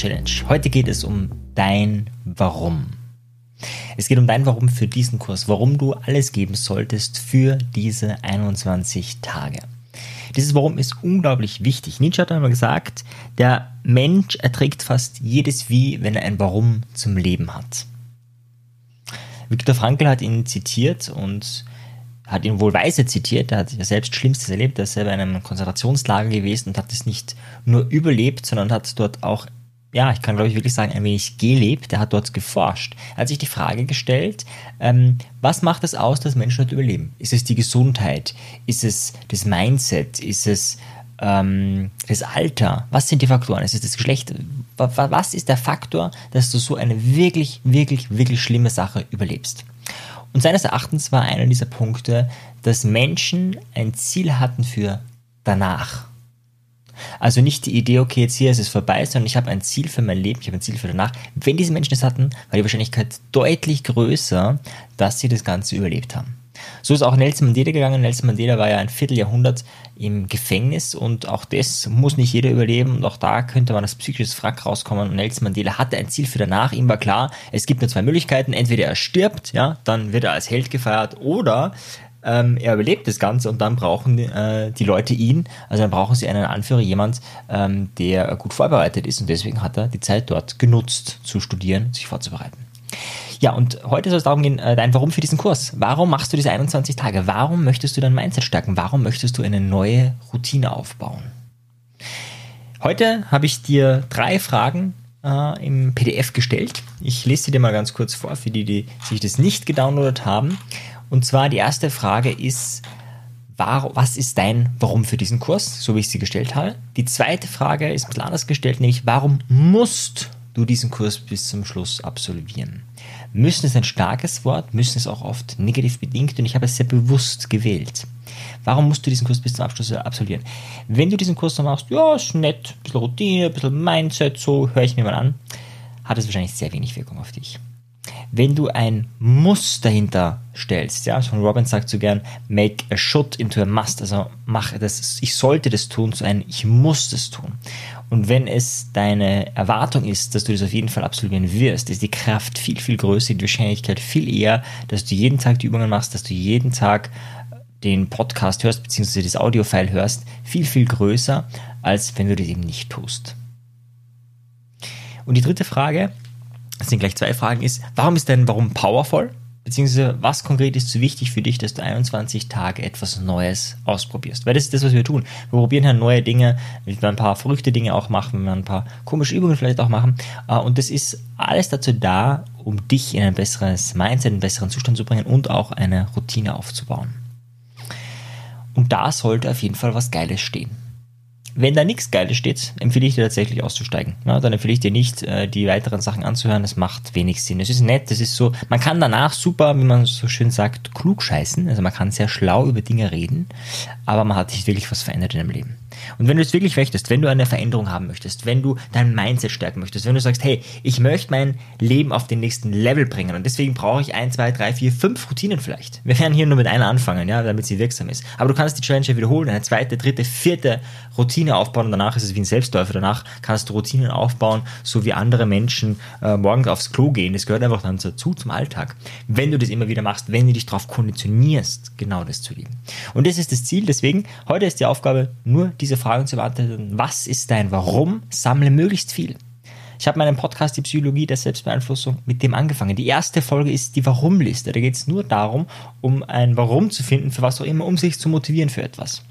Challenge. Heute geht es um dein Warum. Es geht um dein Warum für diesen Kurs, warum du alles geben solltest für diese 21 Tage. Dieses Warum ist unglaublich wichtig. Nietzsche hat einmal gesagt, der Mensch erträgt fast jedes Wie, wenn er ein Warum zum Leben hat. Viktor Frankl hat ihn zitiert und hat ihn wohl weise zitiert, er hat ja selbst Schlimmstes erlebt, er ist selber in einem Konzentrationslager gewesen und hat es nicht nur überlebt, sondern hat dort auch, ja, ich kann glaube ich wirklich sagen, ein wenig gelebt, er hat dort geforscht. Er hat sich die Frage gestellt, ähm, was macht es aus, dass Menschen dort überleben? Ist es die Gesundheit? Ist es das Mindset? Ist es ähm, das Alter? Was sind die Faktoren? Ist es das Geschlecht? Was ist der Faktor, dass du so eine wirklich, wirklich, wirklich schlimme Sache überlebst? Und seines Erachtens war einer dieser Punkte, dass Menschen ein Ziel hatten für danach. Also nicht die Idee, okay, jetzt hier ist es vorbei, sondern ich habe ein Ziel für mein Leben, ich habe ein Ziel für danach. Wenn diese Menschen es hatten, war die Wahrscheinlichkeit deutlich größer, dass sie das Ganze überlebt haben. So ist auch Nelson Mandela gegangen. Nelson Mandela war ja ein Vierteljahrhundert im Gefängnis und auch das muss nicht jeder überleben und auch da könnte man als psychisches Frack rauskommen. Und Nelson Mandela hatte ein Ziel für danach. Ihm war klar, es gibt nur zwei Möglichkeiten. Entweder er stirbt, ja, dann wird er als Held gefeiert oder ähm, er überlebt das Ganze und dann brauchen äh, die Leute ihn, also dann brauchen sie einen Anführer, jemand, ähm, der gut vorbereitet ist und deswegen hat er die Zeit dort genutzt zu studieren, sich vorzubereiten. Ja, und heute soll es darum gehen, äh, dein Warum für diesen Kurs. Warum machst du diese 21 Tage? Warum möchtest du dein Mindset stärken? Warum möchtest du eine neue Routine aufbauen? Heute habe ich dir drei Fragen äh, im PDF gestellt. Ich lese sie dir mal ganz kurz vor, für die, die sich das nicht gedownloadet haben. Und zwar die erste Frage ist, was ist dein Warum für diesen Kurs, so wie ich sie gestellt habe? Die zweite Frage ist ein bisschen anders gestellt, nämlich warum musst du diesen Kurs bis zum Schluss absolvieren? Müssen ist ein starkes Wort, müssen ist auch oft negativ bedingt und ich habe es sehr bewusst gewählt. Warum musst du diesen Kurs bis zum Abschluss absolvieren? Wenn du diesen Kurs noch machst, ja, ist nett, ein bisschen Routine, ein bisschen Mindset, so höre ich mir mal an, hat es wahrscheinlich sehr wenig Wirkung auf dich. Wenn du ein Muss dahinter stellst, ja, von Robin sagt so gern, make a should into a must, also mach das, ich sollte das tun, zu einem ich muss das tun. Und wenn es deine Erwartung ist, dass du das auf jeden Fall absolvieren wirst, ist die Kraft viel, viel größer, die Wahrscheinlichkeit viel eher, dass du jeden Tag die Übungen machst, dass du jeden Tag den Podcast hörst, beziehungsweise das Audiofile hörst, viel, viel größer, als wenn du das eben nicht tust. Und die dritte Frage, sind gleich zwei Fragen, ist, warum ist dein Warum powerful? Beziehungsweise, was konkret ist so wichtig für dich, dass du 21 Tage etwas Neues ausprobierst? Weil das ist das, was wir tun. Wir probieren halt neue Dinge, wir ein paar verrückte Dinge auch machen, wir ein paar komische Übungen vielleicht auch machen. Äh, und das ist alles dazu da, um dich in ein besseres Mindset, einen besseren Zustand zu bringen und auch eine Routine aufzubauen. Und da sollte auf jeden Fall was Geiles stehen. Wenn da nichts Geiles steht, empfehle ich dir tatsächlich auszusteigen. Ja, dann empfehle ich dir nicht, äh, die weiteren Sachen anzuhören. Das macht wenig Sinn. Es ist nett, es ist so, man kann danach super, wie man so schön sagt, klug scheißen. Also man kann sehr schlau über Dinge reden, aber man hat nicht wirklich was verändert in dem Leben. Und wenn du es wirklich möchtest, wenn du eine Veränderung haben möchtest, wenn du dein Mindset stärken möchtest, wenn du sagst, hey, ich möchte mein Leben auf den nächsten Level bringen und deswegen brauche ich ein, zwei, drei, vier, fünf Routinen vielleicht. Wir werden hier nur mit einer anfangen, ja, damit sie wirksam ist. Aber du kannst die Challenge wiederholen, eine zweite, dritte, vierte Routine aufbauen und danach ist es wie ein Selbstläufer. Danach kannst du Routinen aufbauen, so wie andere Menschen äh, morgens aufs Klo gehen. Das gehört einfach dann dazu zum Alltag. Wenn du das immer wieder machst, wenn du dich darauf konditionierst, genau das zu lieben. Und das ist das Ziel. Deswegen, heute ist die Aufgabe, nur diese Fragen zu beantworten. Was ist dein Warum? Sammle möglichst viel. Ich habe meinen Podcast Die Psychologie der Selbstbeeinflussung mit dem angefangen. Die erste Folge ist die Warum-Liste. Da geht es nur darum, um ein Warum zu finden, für was auch immer, um sich zu motivieren für etwas.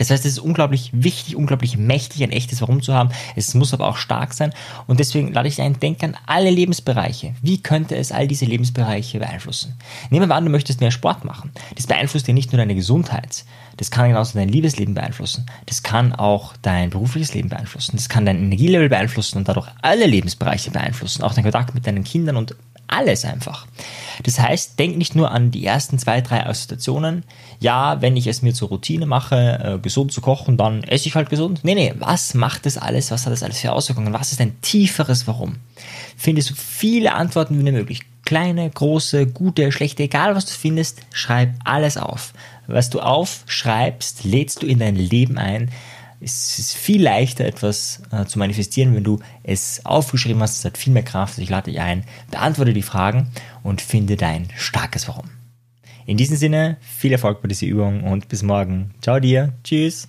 Das heißt, es ist unglaublich wichtig, unglaublich mächtig, ein echtes Warum zu haben. Es muss aber auch stark sein. Und deswegen lade ich dich ein, denk an alle Lebensbereiche. Wie könnte es all diese Lebensbereiche beeinflussen? Nehmen wir an, du möchtest mehr Sport machen. Das beeinflusst dir nicht nur deine Gesundheit. Das kann genauso dein Liebesleben beeinflussen. Das kann auch dein berufliches Leben beeinflussen. Das kann dein Energielevel beeinflussen und dadurch alle Lebensbereiche beeinflussen. Auch dein Kontakt mit deinen Kindern und alles einfach. Das heißt, denk nicht nur an die ersten zwei, drei Assoziationen. Ja, wenn ich es mir zur Routine mache, äh, gesund zu kochen, dann esse ich halt gesund. Nee, nee, was macht das alles? Was hat das alles für Auswirkungen? Was ist ein tieferes Warum? Finde so viele Antworten wie möglich. Kleine, große, gute, schlechte, egal was du findest, schreib alles auf. Was du aufschreibst, lädst du in dein Leben ein es ist viel leichter, etwas äh, zu manifestieren, wenn du es aufgeschrieben hast. Es hat viel mehr Kraft. Ich lade dich ein, beantworte die Fragen und finde dein starkes Warum. In diesem Sinne, viel Erfolg bei dieser Übung und bis morgen. Ciao dir. Tschüss.